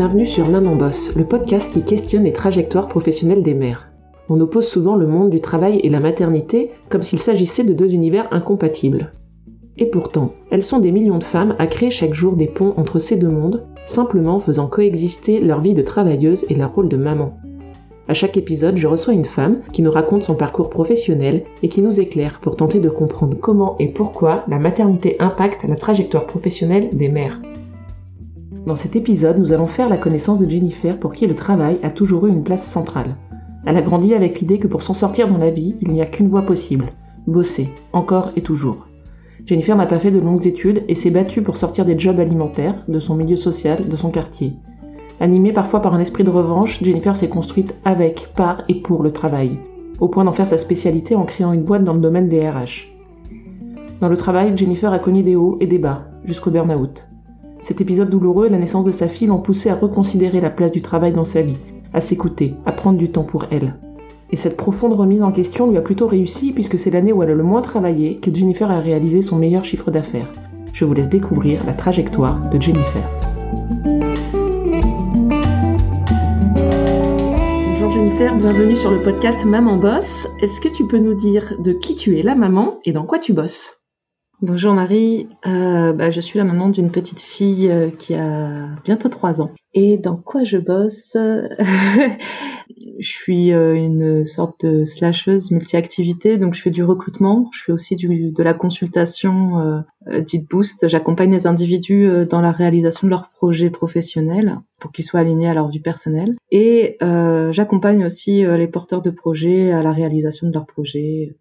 Bienvenue sur Maman Boss, le podcast qui questionne les trajectoires professionnelles des mères. On oppose souvent le monde du travail et la maternité comme s'il s'agissait de deux univers incompatibles. Et pourtant, elles sont des millions de femmes à créer chaque jour des ponts entre ces deux mondes, simplement faisant coexister leur vie de travailleuse et leur rôle de maman. À chaque épisode, je reçois une femme qui nous raconte son parcours professionnel et qui nous éclaire pour tenter de comprendre comment et pourquoi la maternité impacte la trajectoire professionnelle des mères. Dans cet épisode, nous allons faire la connaissance de Jennifer pour qui le travail a toujours eu une place centrale. Elle a grandi avec l'idée que pour s'en sortir dans la vie, il n'y a qu'une voie possible, bosser, encore et toujours. Jennifer n'a pas fait de longues études et s'est battue pour sortir des jobs alimentaires, de son milieu social, de son quartier. Animée parfois par un esprit de revanche, Jennifer s'est construite avec, par et pour le travail, au point d'en faire sa spécialité en créant une boîte dans le domaine des RH. Dans le travail, Jennifer a connu des hauts et des bas, jusqu'au burn-out. Cet épisode douloureux et la naissance de sa fille l'ont poussée à reconsidérer la place du travail dans sa vie, à s'écouter, à prendre du temps pour elle. Et cette profonde remise en question lui a plutôt réussi puisque c'est l'année où elle a le moins travaillé que Jennifer a réalisé son meilleur chiffre d'affaires. Je vous laisse découvrir la trajectoire de Jennifer. Jennifer, bienvenue sur le podcast Maman Boss. Est-ce que tu peux nous dire de qui tu es la maman et dans quoi tu bosses? Bonjour Marie, euh, bah, je suis la maman d'une petite fille euh, qui a bientôt 3 ans. Et dans quoi je bosse? Je suis euh, une sorte de slasheuse multi-activité, donc je fais du recrutement, je fais aussi de la consultation dite boost. J'accompagne les individus dans la réalisation de leurs projets professionnels pour qu'ils soient alignés à leur vie personnelle. Et j'accompagne aussi les porteurs de projets à la réalisation de leurs projets.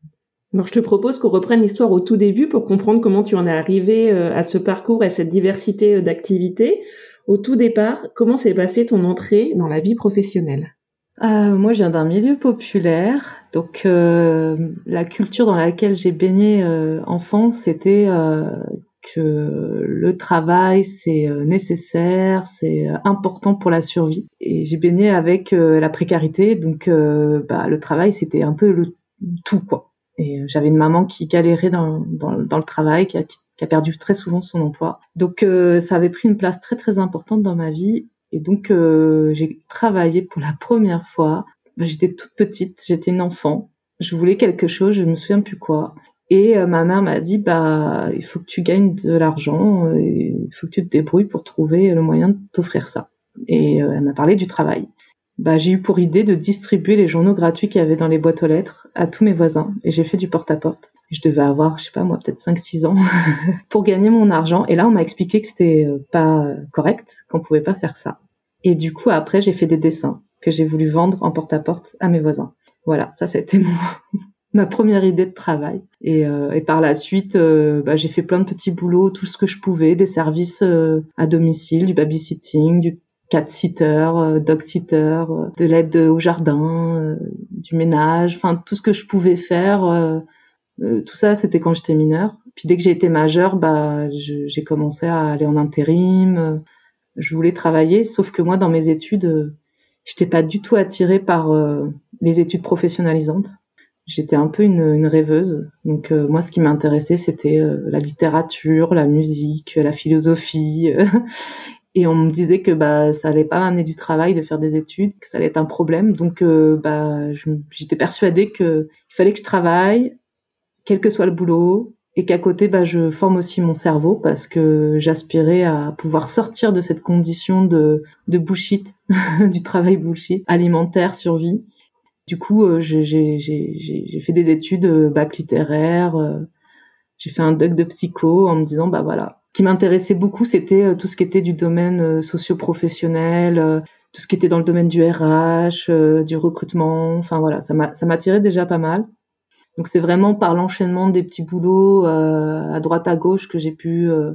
Alors je te propose qu'on reprenne l'histoire au tout début pour comprendre comment tu en es arrivé à ce parcours et à cette diversité d'activités. Au tout départ, comment s'est passée ton entrée dans la vie professionnelle? Euh, moi, je viens d'un milieu populaire, donc euh, la culture dans laquelle j'ai baigné euh, enfant, c'était euh, que le travail c'est euh, nécessaire, c'est important pour la survie. Et j'ai baigné avec la précarité, donc bah, le travail c'était un peu le tout quoi. Et j'avais une maman qui galérait dans, le travail, qui a, perdu très souvent son emploi. Donc ça avait pris une place très très importante dans ma vie et donc, euh, j'ai travaillé pour la première fois. Bah, j'étais toute petite, j'étais une enfant. Je voulais quelque chose, je me souviens plus quoi. Et euh, ma mère m'a dit, bah, il faut que tu gagnes de l'argent, euh, il faut que tu te débrouilles pour trouver le moyen de t'offrir ça. Et elle m'a parlé du travail. Bah, j'ai eu pour idée de distribuer les journaux gratuits qu'il y avait dans les boîtes aux lettres à tous mes voisins. Et j'ai fait du porte-à-porte. Je devais avoir, je sais pas moi, peut-être 5-6 ans pour gagner mon argent. Et là, on m'a expliqué que c'était euh, pas correct, qu'on pouvait pas faire ça. Et du coup, après, j'ai fait des dessins que j'ai voulu vendre en porte-à-porte à mes voisins. Voilà, ça, été mon, ma première idée de travail. Et, euh, par la suite, euh, bah, j'ai fait plein de petits boulots, tout ce que je pouvais, des services à domicile, du babysitting, du cat-sitter, dog-sitter, de l'aide au jardin, du ménage, enfin tout ce que je pouvais faire euh, tout ça, c'était quand j'étais mineure. Puis dès que j'ai été majeure, bah, j'ai commencé à aller en intérim. Euh, je voulais travailler, sauf que moi, dans mes études, euh, j'étais pas du tout attirée par les études professionnalisantes. J'étais un peu une, une rêveuse. Donc moi, ce qui m'intéressait, c'était la littérature, la musique, la philosophie. Et on me disait que bah ça allait pas m'amener du travail de faire des études, que ça allait être un problème. Donc bah j'étais persuadée que il fallait que je travaille, quel que soit le boulot, et qu'à côté, bah, je forme aussi mon cerveau parce que j'aspirais à pouvoir sortir de cette condition de, de bullshit, du travail bullshit, alimentaire, survie. Du coup, euh, j'ai fait des études euh, bac littéraire, euh, j'ai fait un doc de psycho en me disant, bah voilà, qui m'intéressait beaucoup, c'était tout ce qui était du domaine socio-professionnel, tout ce qui était dans le domaine du RH, du recrutement, enfin voilà, ça m'attirait déjà pas mal. Donc c'est vraiment par l'enchaînement des petits boulots euh, à droite à gauche que j'ai pu euh,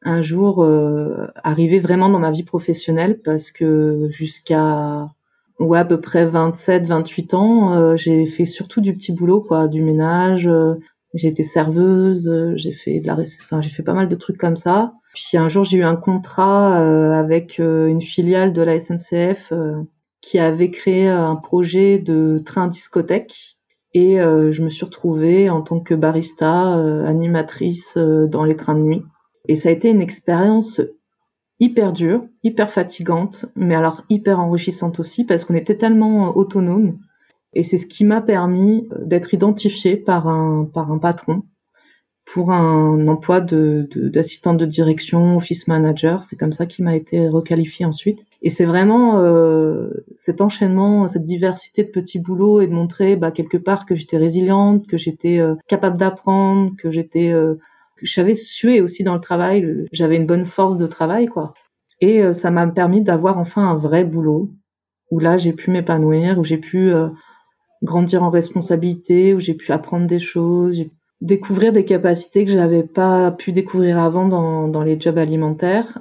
un jour euh, arriver vraiment dans ma vie professionnelle parce que jusqu'à ouais à peu près 27 28 ans j'ai fait surtout du petit boulot quoi du ménage j'ai été serveuse j'ai fait de la enfin j'ai fait pas mal de trucs comme ça puis un jour j'ai eu un contrat avec une filiale de la SNCF qui avait créé un projet de train discothèque et euh, je me suis retrouvée en tant que barista, euh, animatrice euh, dans les trains de nuit. Et ça a été une expérience hyper dure, hyper fatigante, mais alors hyper enrichissante aussi parce qu'on était tellement autonome. Et c'est ce qui m'a permis d'être identifiée par un, par un patron pour un emploi de, d'assistante de, direction, office manager. C'est comme ça qu'il m'a été requalifié ensuite. Et c'est vraiment euh, cet enchaînement, cette diversité de petits boulots et de montrer bah, quelque part que j'étais résiliente, que j'étais euh, capable d'apprendre, que j'étais, euh, que je savais aussi dans le travail. J'avais une bonne force de travail, quoi. Et euh, ça m'a permis d'avoir enfin un vrai boulot où là j'ai pu m'épanouir, où j'ai pu grandir en responsabilité, où j'ai pu apprendre des choses, j'ai découvrir des capacités que je n'avais pas pu découvrir avant dans, dans les jobs alimentaires.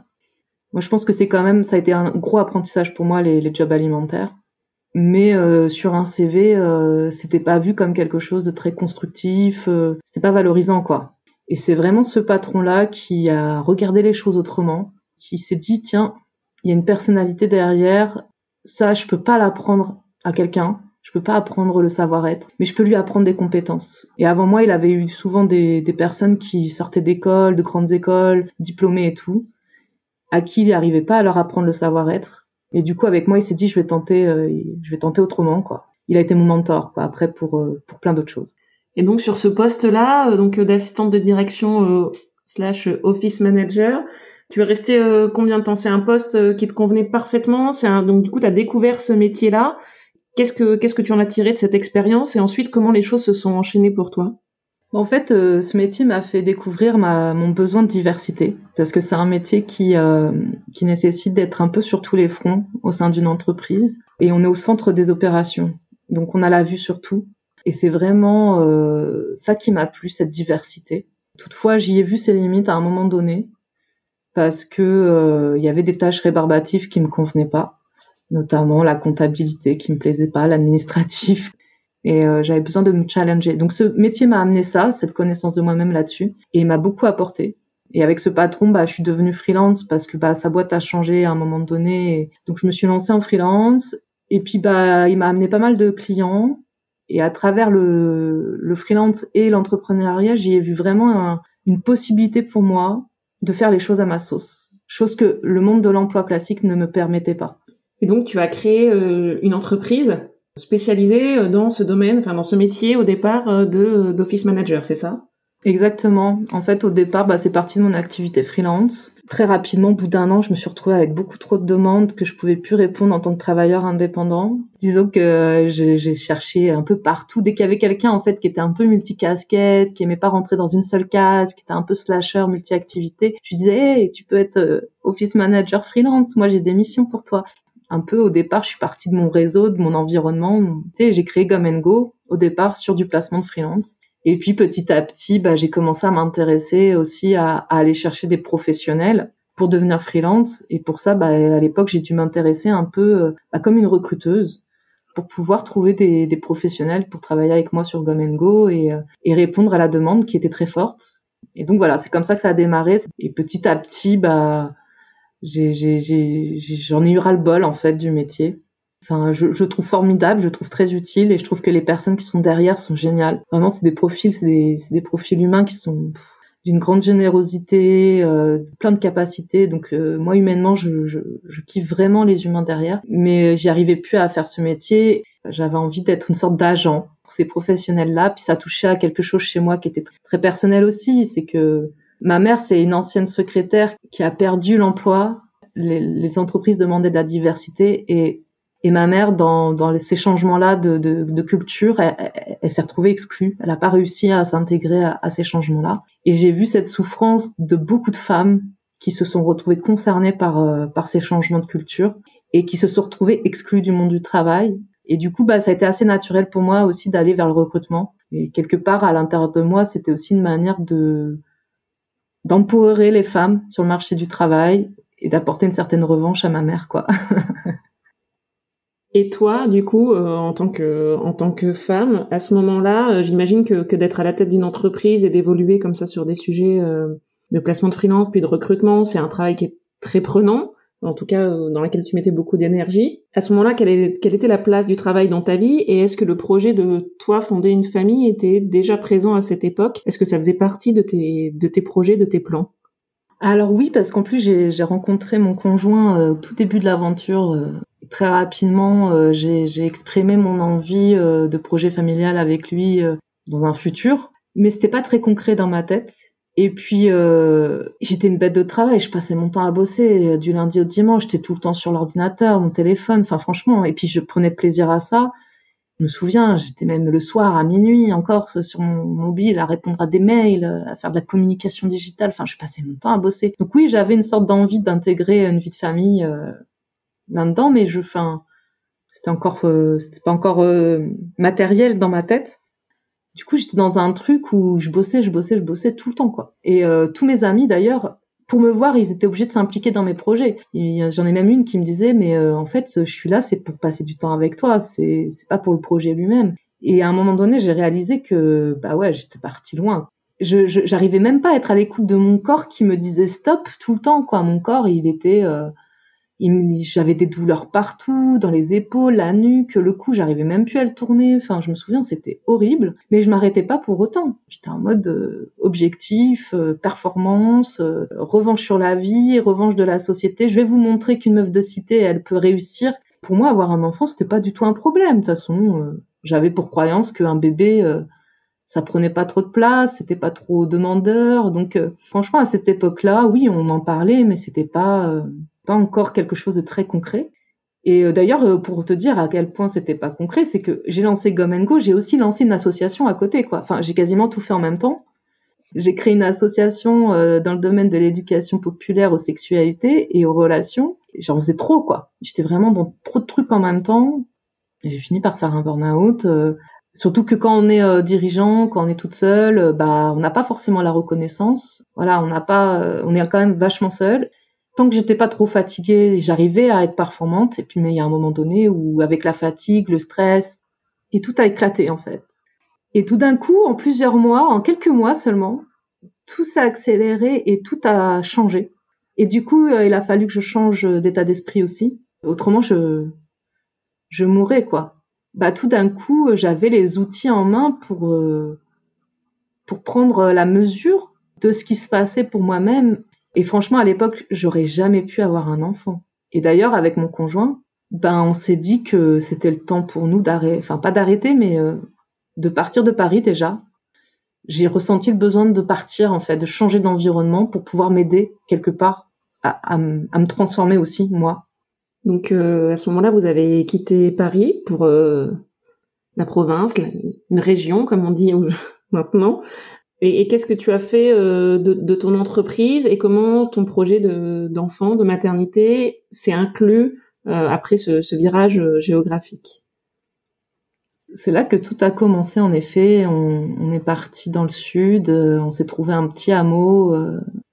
Moi, je pense que c'est quand même, ça a été un gros apprentissage pour moi les, les jobs alimentaires. Mais euh, sur un CV, euh, c'était pas vu comme quelque chose de très constructif, euh, c'était pas valorisant quoi. Et c'est vraiment ce patron-là qui a regardé les choses autrement, qui s'est dit tiens, il y a une personnalité derrière, ça je peux pas l'apprendre à quelqu'un, je peux pas apprendre le savoir-être, mais je peux lui apprendre des compétences. Et avant moi, il avait eu souvent des, des personnes qui sortaient d'écoles, de grandes écoles, diplômées et tout, à qui il n'arrivait pas à leur apprendre le savoir-être. Et du coup, avec moi, il s'est dit, je vais tenter, euh, je vais tenter autrement, quoi. Il a été mon mentor, quoi, après pour euh, pour plein d'autres choses. Et donc sur ce poste-là, euh, donc d'assistante de direction slash office manager, tu es resté combien de temps? C'est un poste qui te convenait parfaitement? C'est donc du coup, tu as découvert ce métier-là. Qu'est-ce que qu'est-ce que tu en as tiré de cette expérience et ensuite comment les choses se sont enchaînées pour toi? En fait, euh, ce métier m'a fait découvrir ma, mon besoin de diversité. Parce que c'est un métier qui euh, qui nécessite d'être un peu sur tous les fronts au sein d'une entreprise. Et on est au centre des opérations. Donc on a la vue sur tout. Et c'est vraiment euh, ça qui m'a plu cette diversité. Toutefois, j'y ai vu ses limites à un moment donné. Parce que il y avait des tâches rébarbatives qui me convenaient pas notamment la comptabilité qui me plaisait pas, l'administratif. Et euh, j'avais besoin de me challenger. Donc ce métier m'a amené ça, cette connaissance de moi-même là-dessus, et m'a beaucoup apporté. Et avec ce patron, bah, je suis devenue freelance parce que bah, sa boîte a changé à un moment donné. Donc je me suis lancée en freelance. Et puis bah, il m'a amené pas mal de clients. Et à travers le, le freelance et l'entrepreneuriat, j'y ai vu vraiment une possibilité pour moi de faire les choses à ma sauce. Chose que le monde de l'emploi classique ne me permettait pas. Et donc, tu as créé euh, une entreprise spécialisée euh, dans ce domaine, enfin dans ce métier au départ euh, de d'office manager, c'est ça? Exactement. En fait, au départ, bah, c'est parti de mon activité freelance. Très rapidement, au bout d'un an, je me suis retrouvée avec beaucoup trop de demandes que je pouvais plus répondre en tant que travailleur indépendant. Disons que j'ai cherché un peu partout. Dès qu'il y avait quelqu'un, en fait, qui était un peu multicasquette, qui aimait pas rentrer dans une seule case, qui était un peu slasher, multi-activité, je disais, hey, tu peux être office manager freelance. Moi, j'ai des missions pour toi un peu au départ, je suis partie de mon réseau, de mon environnement. j'ai créé Gum Go au départ sur du placement de freelance. Et puis petit à petit, bah, j'ai commencé à m'intéresser aussi à, aller chercher des professionnels pour devenir freelance. Et pour ça, bah, à l'époque, j'ai dû m'intéresser un peu euh, bah, comme une recruteuse pour pouvoir trouver des, professionnels pour travailler avec moi sur Gum Go et, euh, et répondre à la demande qui était très forte. Et donc voilà, c'est comme ça que ça a démarré. Et petit à petit, bah, j'en ai, eu ras-le-bol en fait du métier. Enfin, je, je, trouve formidable, je trouve très utile et je trouve que les personnes qui sont derrière sont géniales. Vraiment, c'est des profils, c'est des, des, profils humains qui sont d'une grande générosité, euh, plein de capacités. Donc euh, moi humainement, je, je, je, kiffe vraiment les humains derrière, mais j'y arrivais plus à faire ce métier. J'avais envie d'être une sorte d'agent pour ces professionnels-là. Puis ça touchait à quelque chose chez moi qui était très personnel aussi, c'est que Ma mère, c'est une ancienne secrétaire qui a perdu l'emploi. Les, entreprises demandaient de la diversité et, et ma mère, dans, dans ces changements-là de, de, de, culture, elle, s'est retrouvée exclue. Elle n'a pas réussi à s'intégrer à, ces changements-là. Et j'ai vu cette souffrance de beaucoup de femmes qui se sont retrouvées concernées par, euh, par ces changements de culture et qui se sont retrouvées exclues du monde du travail. Et du coup, bah, ça a été assez naturel pour moi aussi d'aller vers le recrutement. Et quelque part, à l'intérieur de moi, c'était aussi une manière de, d'empowerer les femmes sur le marché du travail et d'apporter une certaine revanche à ma mère, quoi. Et toi, du coup, euh, en tant que en tant que femme, à ce moment-là, euh, j'imagine que, que d'être à la tête d'une entreprise et d'évoluer comme ça sur des sujets euh, de placement de freelance puis de recrutement, c'est un travail qui est très prenant en tout cas euh, dans laquelle tu mettais beaucoup d'énergie. À ce moment-là, quelle, était la place du travail dans ta vie et est-ce que le projet de toi fonder une famille était déjà présent à cette époque? Est-ce que ça faisait partie de tes, projets, de tes plans? Alors oui, parce qu'en plus j'ai rencontré mon conjoint au tout début de l'aventure. très rapidement, j'ai exprimé mon envie de projet familial avec lui dans un futur, mais c'était pas très concret dans ma tête. Et puis, euh, j'étais une bête de travail. Je passais mon temps à bosser du lundi au dimanche. J'étais tout le temps sur l'ordinateur, mon téléphone. Enfin, franchement. Et puis, je prenais plaisir à ça. Je me souviens, j'étais même le soir à minuit encore sur mon mobile à répondre à des mails, à faire de la communication digitale. Enfin, je passais mon temps à bosser. Donc oui, j'avais une sorte d'envie d'intégrer une vie de famille euh, là-dedans, mais je, enfin, c'était encore, euh, c'était pas encore euh, matériel dans ma tête. Du coup, j'étais dans un truc où je bossais, je bossais, je bossais tout le temps, quoi. Et euh, tous mes amis, d'ailleurs, pour me voir, ils étaient obligés de s'impliquer dans mes projets. J'en ai même une qui me disait, mais euh, en fait, je suis là, c'est pour passer du temps avec toi, c'est pas pour le projet lui-même. Et à un moment donné, j'ai réalisé que, bah ouais, j'étais partie loin. Je, j'arrivais même pas à être à l'écoute de mon corps qui me disait stop tout le temps, quoi. Mon corps, il était euh, j'avais des douleurs partout, dans les épaules, la nuque, le cou, j'arrivais même plus à le tourner. Enfin, je me souviens, c'était horrible, mais je m'arrêtais pas pour autant. J'étais en mode euh, objectif, euh, performance, euh, revanche sur la vie, revanche de la société. Je vais vous montrer qu'une meuf de cité, elle peut réussir. Pour moi, avoir un enfant, c'était pas du tout un problème. De toute façon, j'avais pour croyance qu'un bébé ça prenait pas trop de place, c'était pas trop demandeur. Donc franchement à cette époque-là, oui, on en parlait mais c'était pas pas encore quelque chose de très concret. Et euh, d'ailleurs, euh, pour te dire à quel point c'était pas concret, c'est que j'ai lancé Gom Go, j'ai aussi lancé une association à côté, quoi. Enfin, j'ai quasiment tout fait en même temps. J'ai créé une association euh, dans le domaine de l'éducation populaire aux sexualités et aux relations. J'en faisais trop, quoi. J'étais vraiment dans trop de trucs en même temps. J'ai fini par faire un burn-out. surtout que quand on est dirigeant, quand on est toute seule, bah, on n'a pas forcément la reconnaissance. Voilà, on n'a pas, on est quand même vachement seul tant que j'étais pas trop fatiguée, j'arrivais à être performante. Et puis, mais il y a un moment donné où, avec la fatigue, le stress, et tout a éclaté en fait. Et tout d'un coup, en plusieurs mois, en quelques mois seulement, tout s'est accéléré et tout a changé. Et du coup, euh, il a fallu que je change d'état d'esprit aussi. Autrement, je, je mourrais quoi. Bah, tout d'un coup, j'avais les outils en main pour, euh, pour prendre la mesure de ce qui se passait pour moi-même et franchement, à l'époque, j'aurais jamais pu avoir un enfant. Et d'ailleurs, avec mon conjoint, ben, on s'est dit que c'était le temps pour nous d'arrêter, enfin pas d'arrêter, mais euh, de partir de Paris déjà. J'ai ressenti le besoin de partir, en fait, de changer d'environnement pour pouvoir m'aider quelque part à, me transformer aussi, moi. Donc euh, à ce moment-là, vous avez quitté Paris pour euh, la province, une région, comme on dit maintenant, et, qu'est-ce que tu as fait euh, de, ton entreprise et comment ton projet d'enfant, de, maternité s'est inclus euh, après ce, virage euh, géographique? C'est là que tout a commencé en effet. On, est parti dans le sud, on s'est trouvé un petit hameau.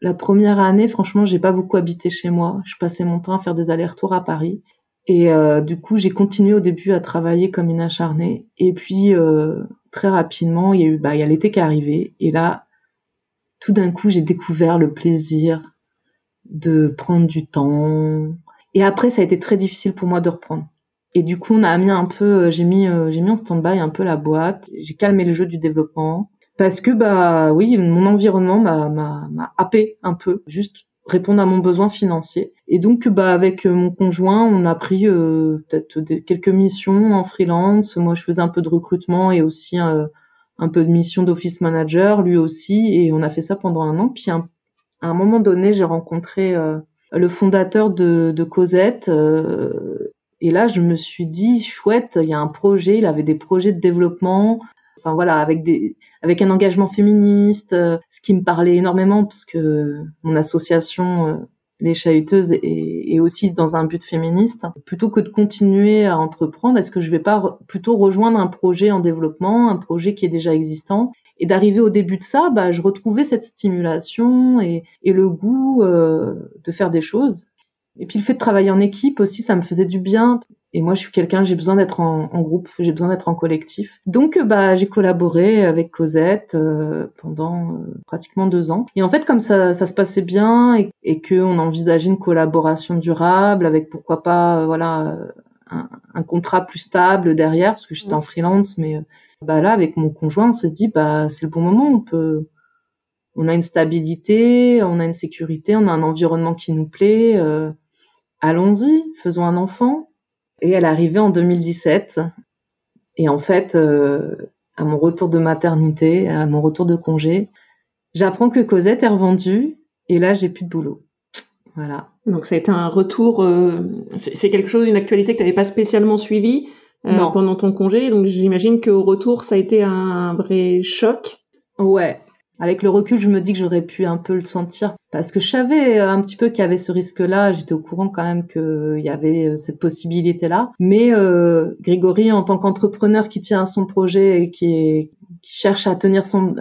la première année, franchement, j'ai pas beaucoup habité chez moi. Je passais mon temps à faire des allers-retours à Paris. Et du coup, j'ai continué au début à travailler comme une acharnée. Et puis, très rapidement, il y a eu, bah, il y a l'été qui est arrivé, et là, tout d'un coup, j'ai découvert le plaisir de prendre du temps. Et après, ça a été très difficile pour moi de reprendre. Et du coup, on a mis un peu, euh, j'ai mis, euh, j'ai mis en stand-by un peu la boîte. J'ai calmé le jeu du développement parce que bah oui, mon environnement m'a m'a happé un peu, juste répondre à mon besoin financier. Et donc, bah, avec euh, mon conjoint, on a pris euh, peut-être quelques missions en freelance. Moi, je faisais un peu de recrutement et aussi euh, un peu de mission d'office manager, lui aussi. Et on a fait ça pendant un an. Puis, à un moment donné, j'ai rencontré le fondateur de, de Cosette. et là, je me suis dit, chouette, il y a un projet. Il avait des projets de développement enfin voilà, avec des, avec un engagement féministe, euh, ce qui me parlait énormément parce que mon association euh, les chahuteuses est, aussi dans un but féministe. Plutôt que de continuer à entreprendre, est-ce que je vais pas plutôt rejoindre un projet en développement, un projet qui est déjà existant? Et d'arriver au début de ça, bah, je retrouvais cette stimulation et, et le goût euh, de faire des choses. Et puis le fait de travailler en équipe aussi, ça me faisait du bien. Et moi, je suis quelqu'un, j'ai besoin d'être en, groupe, j'ai besoin d'être en collectif. Donc, euh, bah, j'ai collaboré avec Cosette euh, pendant euh, pratiquement deux ans. Et en fait, comme ça, ça se passait bien et, et qu'on envisageait une collaboration durable avec pourquoi pas, voilà, un, un, contrat plus stable derrière, parce que j'étais en freelance, mais bah là, avec mon conjoint, on s'est dit, bah, c'est le bon moment, on peut, on a une stabilité, on a une sécurité, on a un environnement qui nous plaît. Euh, allons-y, faisons un enfant. Et elle est arrivée en 2017. Et en fait, euh, à mon retour de maternité, à mon retour de congé, j'apprends que Cosette est revendue. Et là, j'ai plus de boulot. Voilà. Donc ça a été un retour. Euh, c'est quelque chose, une actualité que tu n'avais pas spécialement suivie pendant ton congé. Donc j'imagine qu'au retour, ça a été un vrai choc. Ouais, avec le recul, je me dis que j'aurais pu un peu le sentir parce que je savais euh, un petit peu qu'il y avait ce risque-là. J'étais au courant quand même qu'il y avait euh, cette possibilité-là. Mais euh, Grégory, en tant qu'entrepreneur qui tient à son projet et qui, cherche à tenir son,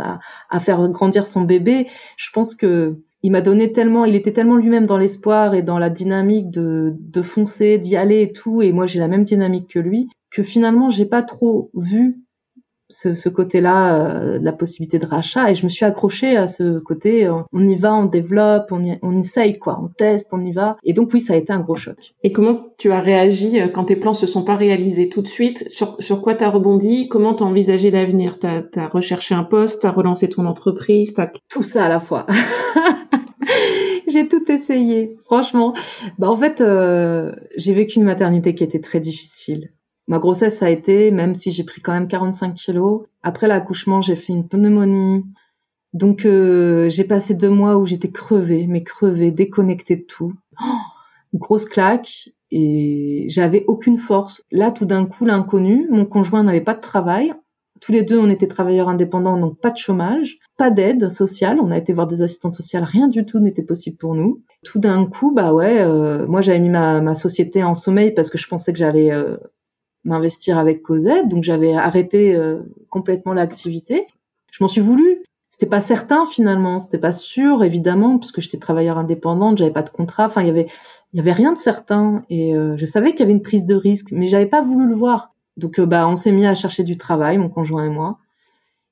à, faire grandir son bébé, je pense que il m'a donné tellement, il était tellement lui-même dans l'espoir et dans la dynamique de, de foncer, d'y aller et tout. Et moi, j'ai la même dynamique que lui, que finalement, j'ai pas trop vu ce, ce côté-là, euh, la possibilité de rachat, et je me suis accrochée à ce côté, euh, on y va, on développe, on, y, on essaye, quoi, on teste, on y va. Et donc oui, ça a été un gros choc. Et comment tu as réagi euh, quand tes plans se sont pas réalisés tout de suite? Sur, sur quoi t'as rebondi? Comment t'as envisagé l'avenir? T'as as recherché un poste, t'as relancé ton entreprise, t'as... Tout ça à la fois. j'ai tout essayé, franchement. Bah en fait, euh, j'ai vécu une maternité qui était très difficile. Ma grossesse a été, même si j'ai pris quand même 45 kilos, après l'accouchement, j'ai fait une pneumonie. Donc euh, j'ai passé deux mois où j'étais crevée, mais crevée, déconnectée de tout. Oh, grosse claque et j'avais aucune force. Là, tout d'un coup, l'inconnu, mon conjoint n'avait pas de travail. Tous les deux, on était travailleurs indépendants, donc pas de chômage, pas d'aide sociale. On a été voir des assistantes sociales, rien du tout n'était possible pour nous. Tout d'un coup, bah ouais, euh, moi j'avais mis ma, société en sommeil parce que je pensais que j'allais euh, m'investir avec Cosette, donc j'avais arrêté euh, complètement l'activité. Je m'en suis voulu. C'était pas certain finalement, c'était pas sûr évidemment puisque j'étais travailleur indépendante, j'avais pas de contrat, enfin il y avait il y avait rien de certain et euh, je savais qu'il y avait une prise de risque, mais j'avais pas voulu le voir. Donc euh, bah on s'est mis à chercher du travail, mon conjoint et moi.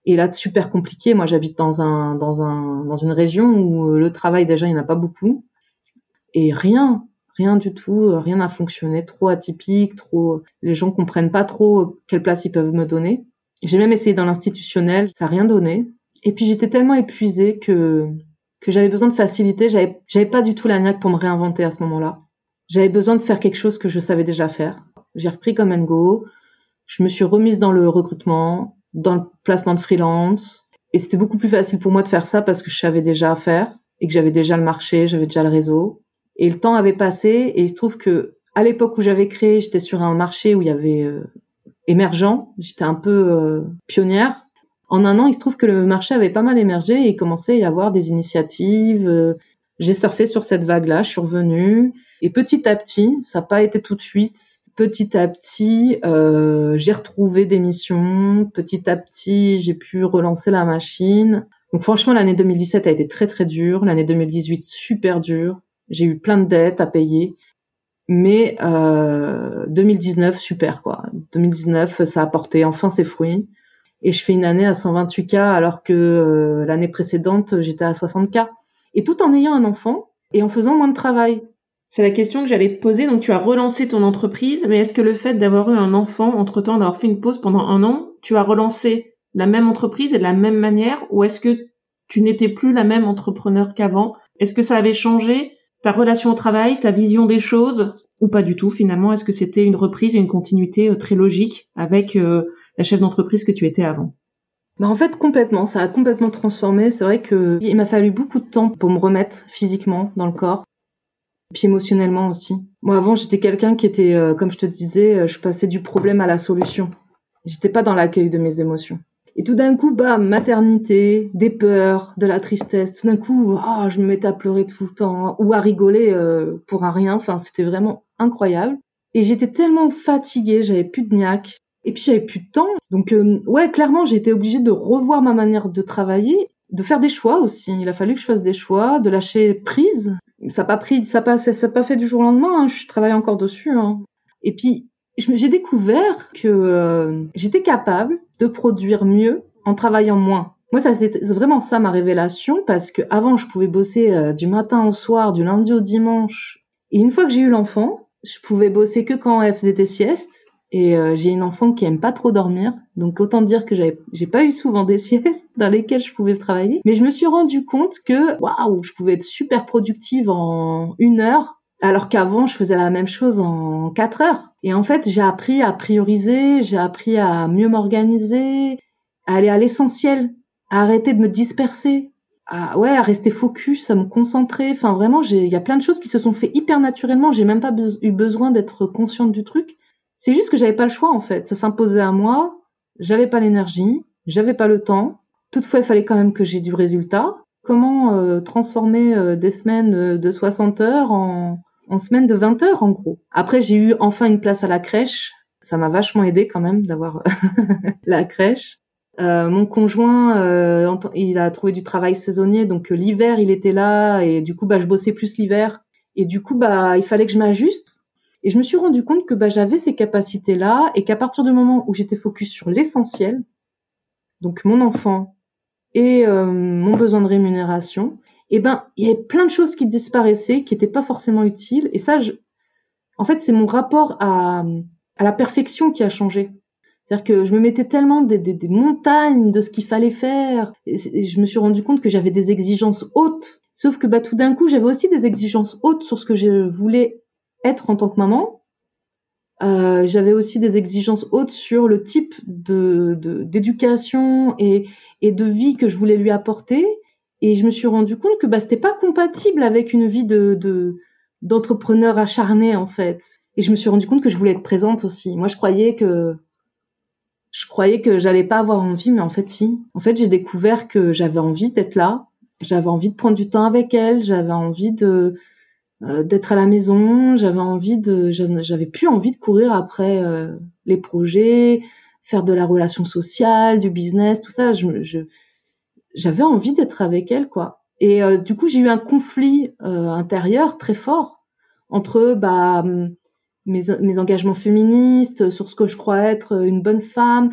Et là super compliqué. Moi j'habite dans un dans un dans une région où le travail déjà il n'y en a pas beaucoup et rien rien du tout, euh, rien n'a fonctionné, trop atypique, trop, les gens comprennent pas trop quelle place ils peuvent me donner. J'ai même essayé dans l'institutionnel, ça n'a rien donné. Et puis j'étais tellement épuisée que que j'avais besoin de facilité, j'avais j'avais pas du tout la niaque pour me réinventer à ce moment-là. J'avais besoin de faire quelque chose que je savais déjà faire. J'ai repris comme un go. Je me suis remise dans le recrutement, dans le placement de freelance. Et c'était beaucoup plus facile pour moi de faire ça parce que je savais déjà faire et que j'avais déjà le marché, j'avais déjà le réseau. Et le temps avait passé et il se trouve que à l'époque où j'avais créé, j'étais sur un marché où il y avait euh, émergent, j'étais un peu euh, pionnière. En un an, il se trouve que le marché avait pas mal émergé et il commençait à y avoir des initiatives. Euh, j'ai surfé sur cette vague-là, je suis revenue et petit à petit, ça n'a pas été tout de suite. Petit à petit, euh, j'ai retrouvé des missions. Petit à petit, j'ai pu relancer la machine. Donc franchement, l'année 2017 a été très très dure. L'année 2018 super dure. J'ai eu plein de dettes à payer. Mais euh, 2019, super quoi. 2019, ça a porté enfin ses fruits. Et je fais une année à 128K alors que euh, l'année précédente, j'étais à 60K. Et tout en ayant un enfant et en faisant moins de travail. C'est la question que j'allais te poser. Donc tu as relancé ton entreprise, mais est-ce que le fait d'avoir eu un enfant, entre-temps d'avoir fait une pause pendant un an, tu as relancé la même entreprise et de la même manière ou est-ce que tu n'étais plus la même entrepreneur qu'avant? Est-ce que ça avait changé? Ta relation au travail, ta vision des choses, ou pas du tout finalement Est-ce que c'était une reprise et une continuité euh, très logique avec euh, la chef d'entreprise que tu étais avant? Bah en fait complètement, ça a complètement transformé. C'est vrai que il m'a fallu beaucoup de temps pour me remettre physiquement dans le corps, puis émotionnellement aussi. Moi avant j'étais quelqu'un qui était, euh, comme je te disais, je passais du problème à la solution. J'étais pas dans l'accueil de mes émotions. Et tout d'un coup, bah, maternité, des peurs, de la tristesse. Tout d'un coup, oh, je me mettais à pleurer tout le temps ou à rigoler euh, pour un rien. Enfin, c'était vraiment incroyable. Et j'étais tellement fatiguée, j'avais plus de niaque. Et puis j'avais plus de temps. Donc euh, ouais, clairement, été obligée de revoir ma manière de travailler, de faire des choix aussi. Il a fallu que je fasse des choix, de lâcher prise. Ça n'a pas pris, ça pas, ça, pas fait du jour au lendemain. Hein. Je travaille encore dessus. Hein. Et puis j'ai découvert que euh, j'étais capable de produire mieux en travaillant moins. Moi, ça c'est vraiment ça ma révélation parce que avant je pouvais bosser euh, du matin au soir, du lundi au dimanche. Et une fois que j'ai eu l'enfant, je pouvais bosser que quand elle faisait des siestes. Et euh, j'ai une enfant qui aime pas trop dormir, donc autant dire que j'ai pas eu souvent des siestes dans lesquelles je pouvais travailler. Mais je me suis rendu compte que waouh, je pouvais être super productive en une heure, alors qu'avant je faisais la même chose en quatre heures. Et en fait, j'ai appris à prioriser, j'ai appris à mieux m'organiser, à aller à l'essentiel, à arrêter de me disperser, à ouais, à rester focus, à me concentrer. Enfin vraiment, il y a plein de choses qui se sont fait hyper naturellement. J'ai même pas eu besoin d'être consciente du truc. C'est juste que j'avais pas le choix en fait. Ça s'imposait à moi. J'avais pas l'énergie, j'avais pas le temps. Toutefois, il fallait quand même que j'ai du résultat. Comment euh, transformer euh, des semaines euh, de 60 heures en, en semaines de 20 heures en gros. Après, j'ai eu enfin une place à la crèche. Ça m'a vachement aidé quand même d'avoir la crèche. Euh, mon conjoint, euh, il a trouvé du travail saisonnier, donc l'hiver il était là et du coup bah je bossais plus l'hiver et du coup bah il fallait que je m'ajuste et je me suis rendu compte que bah, j'avais ces capacités-là et qu'à partir du moment où j'étais focus sur l'essentiel, donc mon enfant et euh, mon besoin de rémunération, eh ben il y avait plein de choses qui disparaissaient, qui n'étaient pas forcément utiles. Et ça, je... en fait, c'est mon rapport à, à la perfection qui a changé. C'est-à-dire que je me mettais tellement des, des, des montagnes de ce qu'il fallait faire, et, je me suis rendu compte que j'avais des exigences hautes. Sauf que bah, tout d'un coup, j'avais aussi des exigences hautes sur ce que je voulais être en tant que maman. Euh, j'avais aussi des exigences hautes sur le type de d'éducation et, et de vie que je voulais lui apporter. Et je me suis rendu compte que bah, c'était pas compatible avec une vie de d'entrepreneur acharné en fait. Et je me suis rendu compte que je voulais être présente aussi. Moi, je croyais que je croyais que j'allais pas avoir envie, mais en fait si. En fait, j'ai découvert que j'avais envie d'être là. J'avais envie de prendre du temps avec elle. J'avais envie de euh, d'être à la maison. J'avais envie de, j'avais plus envie de courir après euh, les projets, faire de la relation sociale, du business, tout ça. Je, je j'avais envie d'être avec elle, quoi. Et euh, du coup, j'ai eu un conflit intérieur très fort entre bah mes, mes engagements féministes, sur ce que je crois être une bonne femme,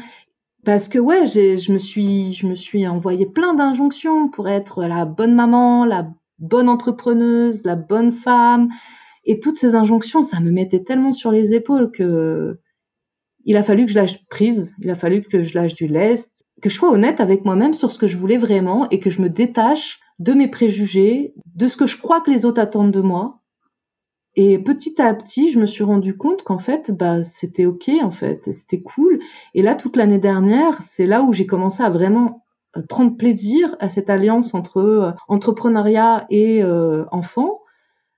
parce que ouais, je me suis, je me suis envoyé plein d'injonctions pour être la bonne maman, la bonne entrepreneuse, la bonne femme. Et toutes ces injonctions, ça me mettait tellement sur les épaules que il a fallu que je lâche prise, il a fallu que je lâche du lest, que je sois honnête avec moi-même sur ce que je voulais vraiment et que je me détache de mes préjugés, de ce que je crois que les autres attendent de moi. Et petit à petit, je me suis rendu compte qu'en fait, bah, c'était ok, en fait, c'était cool. Et là, toute l'année dernière, c'est là où j'ai commencé à vraiment euh, prendre plaisir à cette alliance entre euh, entrepreneuriat et euh, enfant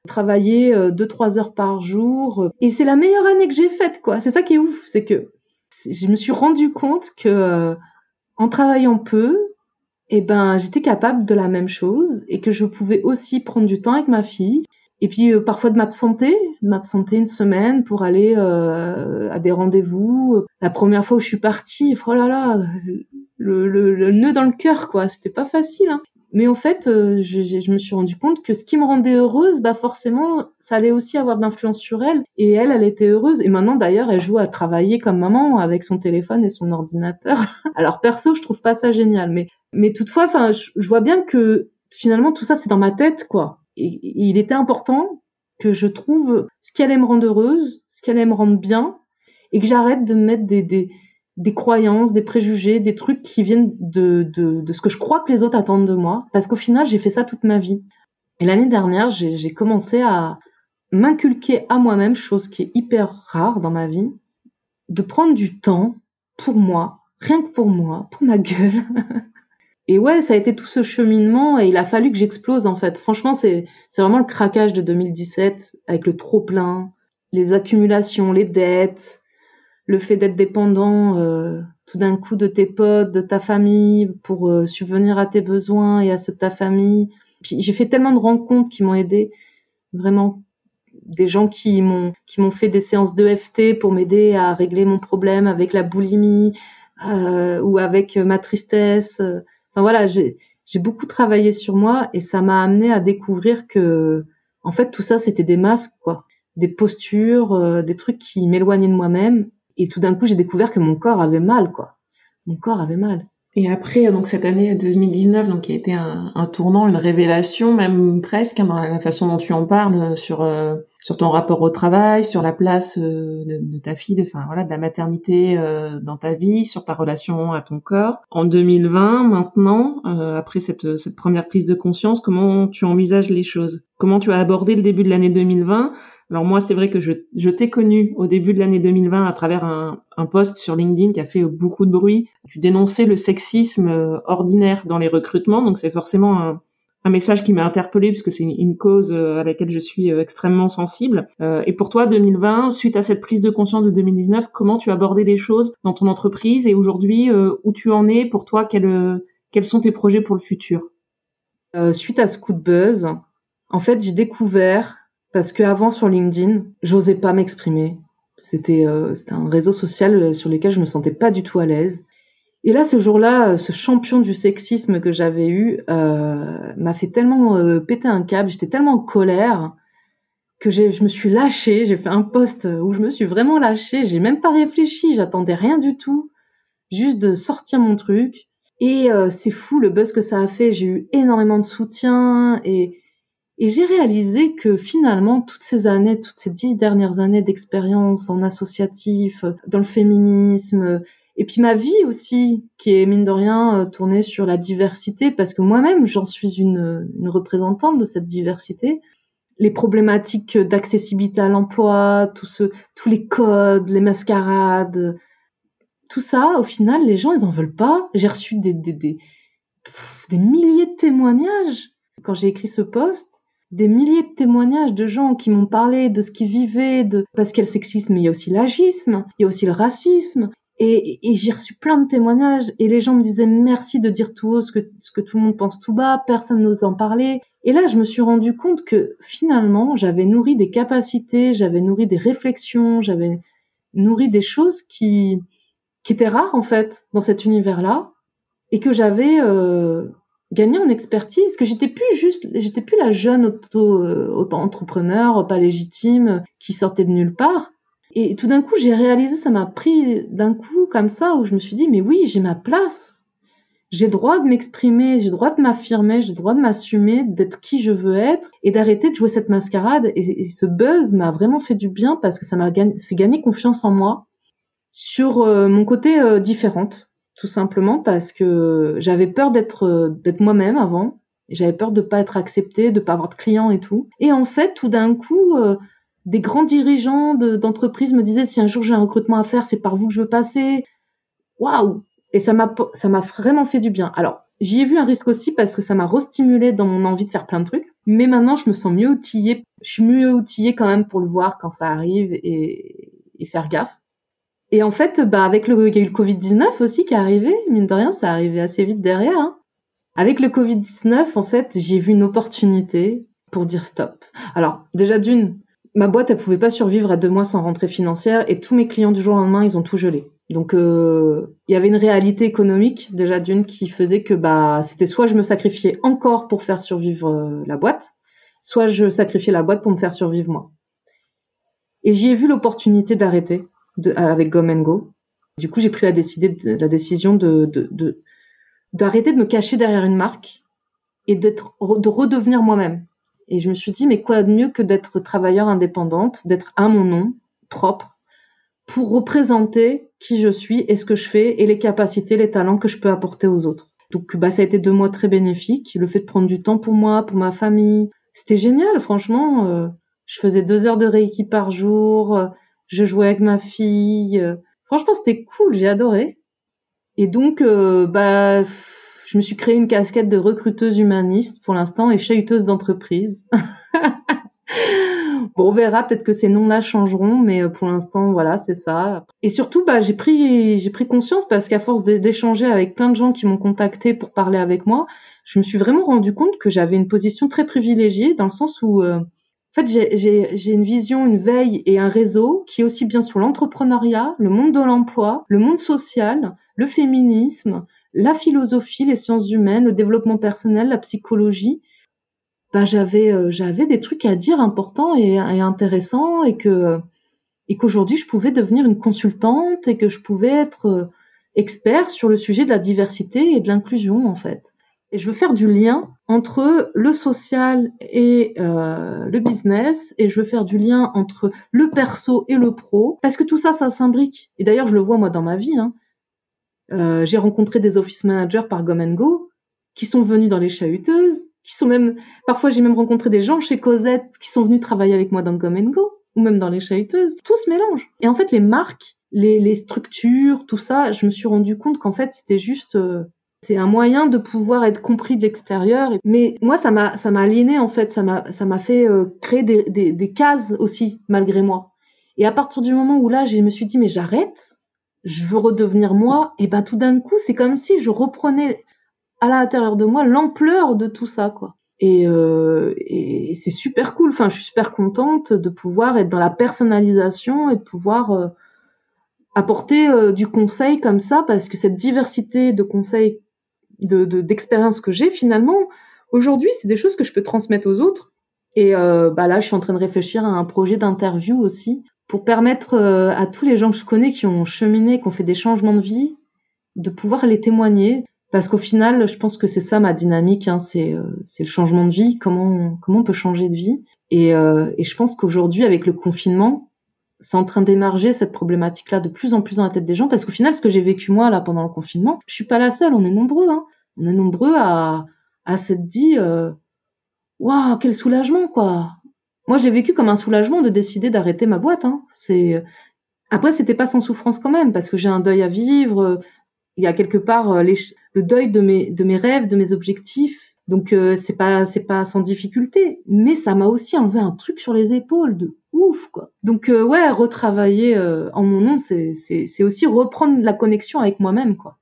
travailler deux trois heures par jour et c'est la meilleure année que j'ai faite quoi c'est ça qui est ouf c'est que je me suis rendu compte que en travaillant peu eh ben j'étais capable de la même chose et que je pouvais aussi prendre du temps avec ma fille et puis parfois de m'absenter, m'absenter une semaine pour aller euh, à des rendez-vous. La première fois où je suis partie, oh là là, le, le, le nœud dans le cœur, quoi. C'était pas facile. Hein. Mais en fait, euh, je, je, me suis rendu compte que ce qui me rendait heureuse, bah forcément, ça allait aussi avoir de l'influence sur elle. Et elle, elle était heureuse. Et maintenant, d'ailleurs, elle joue à travailler comme maman avec son téléphone et son ordinateur. Alors perso, je trouve pas ça génial. Mais, mais toutefois, enfin, je, je vois bien que finalement, tout ça, c'est dans ma tête, quoi. Et, et il était important que je trouve ce qui allait me rendre heureuse, ce qui allait me rendre bien, et que j'arrête de mettre des, des, des croyances, des préjugés, des trucs qui viennent de, de, de ce que je crois que les autres attendent de moi. Parce qu'au final, j'ai fait ça toute ma vie. Et l'année dernière, j'ai commencé à m'inculquer à moi-même, chose qui est hyper rare dans ma vie, de prendre du temps pour moi, rien que pour moi, pour ma gueule. et ouais, ça a été tout ce cheminement et il a fallu que j'explose en fait. Franchement, c'est vraiment le craquage de 2017 avec le trop plein, les accumulations, les dettes, le fait d'être dépendant euh, tout d'un coup de tes potes, de ta famille pour euh, subvenir à tes besoins et à ceux de ta famille. Puis j'ai fait tellement de rencontres qui m'ont aidé, vraiment des gens qui m'ont qui m'ont fait des séances d'EFT pour m'aider à régler mon problème avec la boulimie euh, ou avec ma tristesse. Enfin voilà, j'ai j'ai beaucoup travaillé sur moi et ça m'a amené à découvrir que en fait tout ça c'était des masques quoi, des postures, des trucs qui m'éloignaient de moi-même et tout d'un coup, j'ai découvert que mon corps avait mal, quoi. Mon corps avait mal. Et après, donc cette année 2019, donc qui a été un, tournant, une révélation, même presque hein, dans la façon dont tu en parles sur euh, sur ton rapport au travail, sur la place euh, de, ta fille, de, enfin voilà, de la maternité euh, dans ta vie, sur ta relation à ton corps. En 2020, maintenant, euh, après cette, cette première prise de conscience, comment tu envisages les choses? Comment tu as abordé le début de l'année 2020 Alors moi, c'est vrai que je, t'ai connu au début de l'année 2020 à travers un, un post sur LinkedIn qui a fait beaucoup de bruit. Tu dénonçais le sexisme ordinaire dans les recrutements, donc c'est forcément un message qui m'a interpellée puisque c'est une, cause euh, à laquelle je suis euh, extrêmement sensible. Euh, et pour toi, 2020, suite à cette prise de conscience de 2019, comment tu as abordé les choses dans ton entreprise et aujourd'hui, où tu en es? Pour toi, quels sont tes projets pour le futur? Suite à ce coup de buzz, en fait, j'ai découvert parce qu'avant sur LinkedIn, j'osais pas m'exprimer. C'était un réseau social sur lequel je me sentais pas du tout à l'aise. Et là, ce jour-là, euh, ce champion du sexisme que j'avais eu euh, m'a fait tellement euh, péter un câble, j'étais tellement en colère que je me suis lâchée. J'ai fait un post où je me suis vraiment lâchée. J'ai même pas réfléchi, j'attendais rien du tout, juste de sortir mon truc. Et c'est fou le buzz que ça a fait. J'ai eu énormément de soutien et, et j'ai réalisé que finalement, toutes ces années, toutes ces dix dernières années d'expérience en associatif, dans le féminisme, et puis ma vie aussi, qui est mine de rien euh, tournée sur la diversité, parce que moi-même j'en suis une, une, représentante de cette diversité. Les problématiques d'accessibilité à l'emploi, ce, tous les codes, les mascarades, tout ça, au final, les gens ils en veulent pas. J'ai reçu des, des, des, des milliers de témoignages quand j'ai écrit ce post des milliers de témoignages de gens qui m'ont parlé de ce qu'ils vivaient, de parce qu'il y a le sexisme, mais il y a aussi l'agisme, il y a aussi le racisme, et, j'ai reçu plein de témoignages et les gens me disaient merci de dire tout haut ce que, ce que tout le monde pense tout bas, personne n'ose en parler. Et là, je me suis rendu compte que finalement, j'avais nourri des capacités, j'avais nourri des réflexions, j'avais nourri des choses qui, qui étaient rares en fait dans cet univers-là et que j'avais euh, gagné en expertise, que j'étais plus juste, j'étais plus la jeune auto, euh, auto entrepreneur pas légitime qui sortait de nulle part et tout d'un coup, j'ai réalisé, ça m'a pris d'un coup comme ça, où je me suis dit, mais oui, j'ai ma place. J'ai droit de m'exprimer, j'ai droit de m'affirmer, j'ai droit de m'assumer, d'être qui je veux être et d'arrêter de jouer cette mascarade. Et, ce buzz m'a vraiment fait du bien parce que ça m'a fait gagner confiance en moi sur euh, mon côté euh, différente, tout simplement parce que j'avais peur d'être euh, d'être moi-même avant. J'avais peur de pas être acceptée, de pas avoir de clients et tout. Et en fait, tout d'un coup, des grands dirigeants d'entreprises me disaient si un jour j'ai un recrutement à faire, c'est par vous que je veux passer. Waouh Et ça m'a ça m'a vraiment fait du bien. Alors j'y ai vu un risque aussi parce que ça m'a restimulé dans mon envie de faire plein de trucs. Mais maintenant je me sens mieux outillée. Je suis mieux outillée quand même pour le voir quand ça arrive et, faire gaffe. Et en fait, bah avec le, il y a eu le Covid 19 aussi qui est arrivé. Mine de rien, ça arrivé assez vite derrière. Hein. Avec le Covid 19, en fait, j'ai vu une opportunité pour dire stop. Alors déjà d'une, ma boîte, elle pouvait pas survivre à deux mois sans rentrée financière et tous mes clients du jour au lendemain, ils ont tout gelé. Donc euh, il y avait une réalité économique déjà d'une qui faisait que bah c'était soit je me sacrifiais encore pour faire survivre euh, la boîte, soit je sacrifiais la boîte pour me faire survivre moi. Et j'y ai vu l'opportunité d'arrêter avec Go Go. Du coup, j'ai pris la, la décision de, d'arrêter de, me cacher derrière une marque et d'être de redevenir moi-même. Et je me suis dit, mais quoi de mieux que d'être travailleur indépendante, d'être à mon nom, propre, pour représenter qui je suis et ce que je fais et les capacités, les talents que je peux apporter aux autres. Donc, bah, ça a été deux mois très bénéfiques. Le fait de prendre du temps pour moi, pour ma famille, c'était génial, franchement. Euh, je faisais deux heures de Reiki par jour. Euh, je jouais avec ma fille. Euh, franchement, c'était cool. J'ai adoré. Et donc, bah, je me suis créé une casquette de recruteuse humaniste pour l'instant et chahuteuse d'entreprise. bon, on verra, peut-être que ces noms-là changeront, mais euh, pour l'instant, voilà, c'est ça. Et surtout, bah, j'ai pris, j'ai pris conscience parce qu'à force d'échanger avec plein de gens qui m'ont contacté pour parler avec moi, je me suis vraiment rendu compte que j'avais une position très privilégiée dans le sens où, euh, fait, j'ai une vision, une veille et un réseau qui est aussi bien sur l'entrepreneuriat, le monde de l'emploi, le monde social, le féminisme, la philosophie, les sciences humaines, le développement personnel, la psychologie, bah j'avais euh, j'avais des trucs à dire importants et, intéressants et que et qu'aujourd'hui je pouvais devenir une consultante et que je pouvais être euh, expert sur le sujet de la diversité et de l'inclusion en fait. Et je veux faire du lien entre le social et euh, le business et je veux faire du lien entre le perso et le pro parce que tout ça ça s'imbrique. Et d'ailleurs je le vois moi dans ma vie hein. euh, j'ai rencontré des office managers par Gom Go qui sont venus dans les chahuteuses qui sont même parfois j'ai même rencontré des gens chez Cosette qui sont venus travailler avec moi dans Gom Go ou même dans les chahuteuses. Tout se mélange. Et en fait les marques les, les structures tout ça je me suis rendu compte qu'en fait c'était juste euh, c'est un moyen de pouvoir être compris de l'extérieur. Mais moi, ça m'a, ça m'a aliéné en fait. Ça m'a, ça m'a fait euh, créer des, des, cases aussi malgré moi. Et à partir du moment où là, je me suis dit mais j'arrête, je veux redevenir moi. Et ben tout d'un coup, c'est comme si je reprenais à l'intérieur de moi l'ampleur de tout ça, quoi. Et, euh, c'est super cool. Enfin, je suis super contente de pouvoir être dans la personnalisation et de pouvoir euh, apporter du conseil comme ça parce que cette diversité de conseils de d'expérience que j'ai finalement aujourd'hui c'est des choses que je peux transmettre aux autres. Et euh, bah là je suis en train de réfléchir à un projet d'interview aussi pour permettre euh, à tous les gens que je connais qui ont cheminé qui ont fait des changements de vie de pouvoir les témoigner. Parce qu'au final je pense que c'est ça ma dynamique hein, c'est euh, le changement de vie comment comment on peut changer de vie. Et, euh, et je pense qu'aujourd'hui avec le confinement c'est en train d'émerger cette problématique-là de plus en plus dans la tête des gens parce qu'au final, ce que j'ai vécu moi là pendant le confinement, je suis pas la seule, on est nombreux, hein. On est nombreux à à s'être dit, euh, waouh, quel soulagement quoi. Moi, je l'ai vécu comme un soulagement de décider d'arrêter ma boîte. Hein. C'est après, c'était pas sans souffrance quand même parce que j'ai un deuil à vivre. Il y a quelque part euh, les... le deuil de mes de mes rêves, de mes objectifs. Donc euh, c'est pas c'est pas sans difficulté, mais ça m'a aussi enlevé un truc sur les épaules de ouf quoi. Donc euh, ouais, retravailler euh, en mon nom, c'est c'est aussi reprendre la connexion avec moi-même quoi.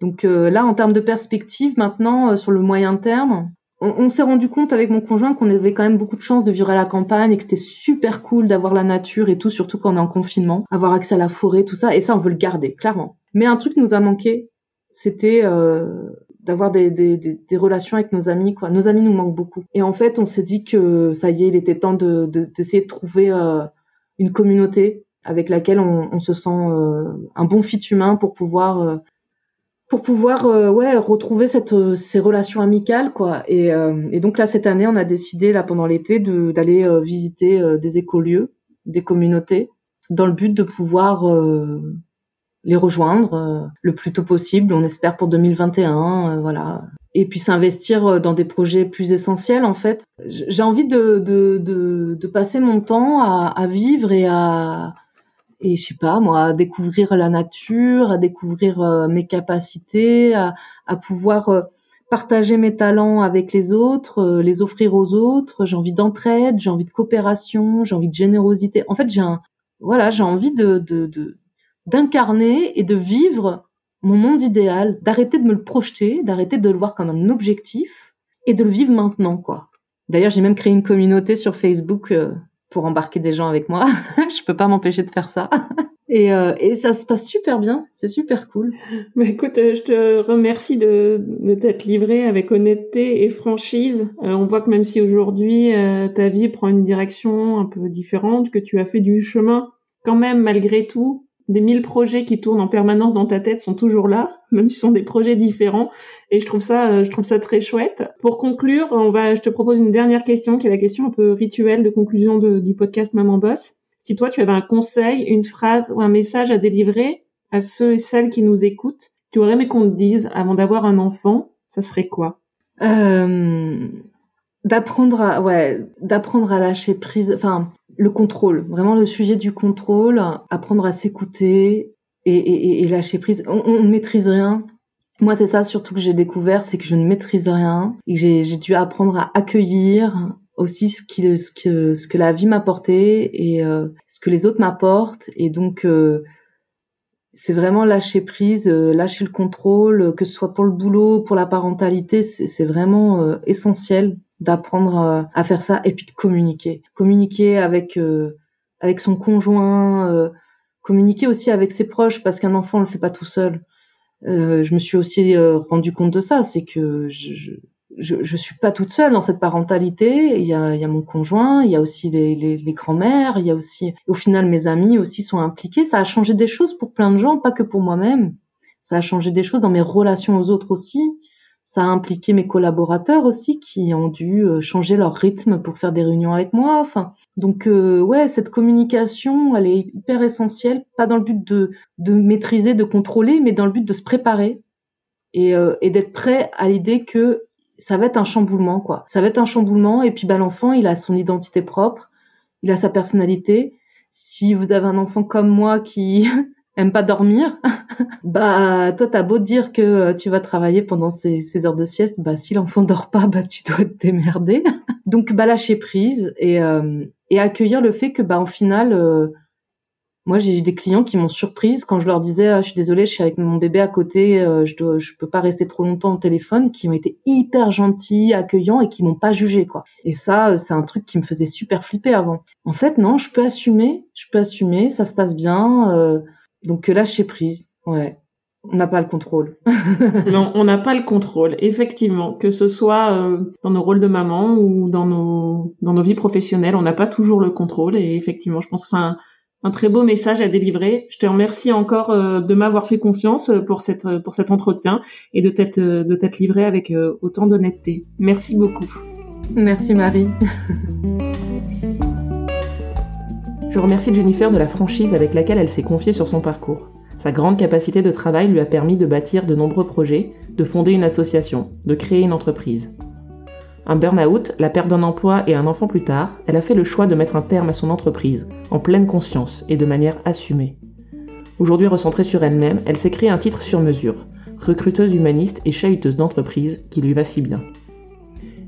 Donc euh, là, en termes de perspective, maintenant sur le moyen terme, on, on s'est rendu compte avec mon conjoint qu'on avait quand même beaucoup de chance de vivre à la campagne et que c'était super cool d'avoir la nature et tout, surtout quand on est en confinement, avoir accès à la forêt, tout ça. Et ça, on veut le garder clairement. Mais un truc nous a manqué, c'était d'avoir des, des, des, relations avec nos amis. Quoi. Nos amis nous manquent beaucoup. Et en fait, on s'est dit que ça y est, il était temps de, d'essayer de, trouver euh, une communauté avec laquelle on, on se sent euh, un bon fit humain pour pouvoir euh, pour pouvoir ouais retrouver cette ces relations amicales quoi et, et donc là cette année on a décidé là pendant l'été de d'aller visiter des écolieux des communautés dans le but de pouvoir les rejoindre euh, le plus tôt possible. On espère pour 2021, euh, voilà. Et puis s'investir euh, dans des projets plus essentiels en fait. J'ai envie de, de, de, de, passer mon temps à, à, vivre et à et je sais pas moi à découvrir la nature, à découvrir mes capacités, à, à pouvoir partager mes talents avec les autres, les offrir aux autres. J'ai envie d'entraide, j'ai envie de coopération, j'ai envie de générosité. En fait, j'ai un voilà, j'ai envie de, de, de, d'incarner et de vivre mon monde idéal, d'arrêter de me le projeter, d'arrêter de le voir comme un objectif et de le vivre maintenant, quoi. D'ailleurs, j'ai même créé une communauté sur Facebook euh, pour embarquer des gens avec moi. je peux pas m'empêcher de faire ça. Et, euh, et, ça se passe super bien, c'est super cool. Mais écoute, euh, je te remercie de, de t'être livré avec honnêteté et franchise. on voit que même si aujourd'hui ta vie prend une direction un peu différente, que tu as fait du chemin quand même malgré tout des mille projets qui tournent en permanence dans ta tête sont toujours là, même si ce sont des projets différents. Et je trouve ça, euh, je trouve ça très chouette. Pour conclure, on va, je te propose une dernière question, qui est la question un peu rituelle de conclusion du podcast Maman Boss. Si toi, tu avais un conseil, une phrase ou un message à délivrer à ceux et celles qui nous écoutent, tu aurais aimé qu'on te dise avant d'avoir un enfant, ça serait quoi? Euh, D'apprendre à, ouais, d'apprendre à lâcher prise. Enfin, le contrôle, vraiment le sujet du contrôle, apprendre à s'écouter et, lâcher prise. On, ne maîtrise rien. Moi, c'est ça surtout que j'ai découvert, c'est que je ne maîtrise rien et j'ai dû apprendre à accueillir aussi ce, qui, ce, que, ce que la vie m'a apporté et euh, ce que les autres m'apportent. Et donc, euh, c'est vraiment lâcher prise, euh, lâcher le contrôle, que ce soit pour le boulot, pour la parentalité, c'est vraiment essentiel d'apprendre euh, à, faire ça et puis de communiquer. Communiquer avec euh, avec son conjoint, euh, communiquer aussi avec ses proches parce qu'un enfant on le fait pas tout seul. je me suis aussi rendu compte de ça, c'est que je, je, je, suis pas toute seule dans cette parentalité. Il y a, il y a mon conjoint, il y a aussi les, les, les grands-mères, il y a aussi, au final, mes amis aussi sont impliqués. Ça a changé des choses pour plein de gens, pas que pour moi-même. Ça a changé des choses dans mes relations aux autres aussi Ça a impliqué mes collaborateurs aussi qui ont dû euh, changer leur rythme pour faire des réunions avec moi. Enfin, donc euh, ouais, cette communication, elle est hyper essentielle, pas dans le but de, de maîtriser, de contrôler, mais dans le but de se préparer et, euh, et d'être prêt à l'idée que ça va être un chamboulement, quoi. Ça va être un chamboulement, et puis bah l'enfant, il a son identité propre, il a sa personnalité. Si vous avez un enfant comme moi qui aime pas dormir, bah toi t'as beau dire que euh, tu vas travailler pendant ces, heures de sieste, bah si l'enfant dort pas, bah tu dois te démerder. Donc bah lâcher prise et, euh, et accueillir le fait que bah en final euh, moi, j'ai eu des clients qui m'ont surprise quand je leur disais ah, je suis désolée, je suis avec mon bébé à côté, euh, je dois, je peux pas rester trop longtemps au téléphone, qui ont été hyper gentils, accueillants et qui m'ont pas jugé quoi. Et ça, euh, c'est un truc qui me faisait super flipper avant. En fait, non, je peux assumer, je peux assumer, ça se passe bien. Euh, donc lâcher prise, ouais. On n'a pas le contrôle. non, on n'a pas le contrôle, effectivement. Que ce soit euh, dans nos rôles de maman ou dans nos dans nos vies professionnelles, on n'a pas toujours le contrôle. Et effectivement, je pense que c'est un un très beau message à délivrer. Je te remercie encore euh, de m'avoir fait confiance euh, pour cette euh, pour cet entretien et de t'être de t'être livré avec autant d'honnêteté. Merci beaucoup. Merci Marie. Je remercie Jennifer de la franchise avec laquelle elle s'est confiée sur son parcours. Sa grande capacité de travail lui a permis de bâtir de nombreux projets, de fonder une association, de créer une entreprise. Un burn-out, la perte d'un emploi et un enfant plus tard, elle a fait le choix de mettre un terme à son entreprise, en pleine conscience et de manière assumée. Aujourd'hui recentrée sur elle-même, elle s'est créé un titre sur mesure, recruteuse humaniste et chahuteuse d'entreprise, qui lui va si bien.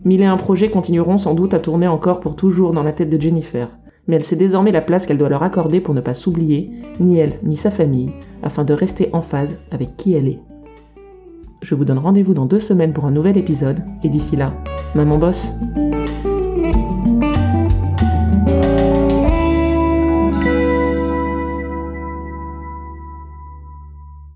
Mille et un projets continueront sans doute à tourner encore pour toujours dans la tête de Jennifer, mais elle sait désormais la place qu'elle doit leur accorder pour ne pas s'oublier, ni elle ni sa famille, afin de rester en phase avec qui elle est. Je vous donne rendez-vous dans deux semaines pour un nouvel épisode, et d'ici là, Maman bosse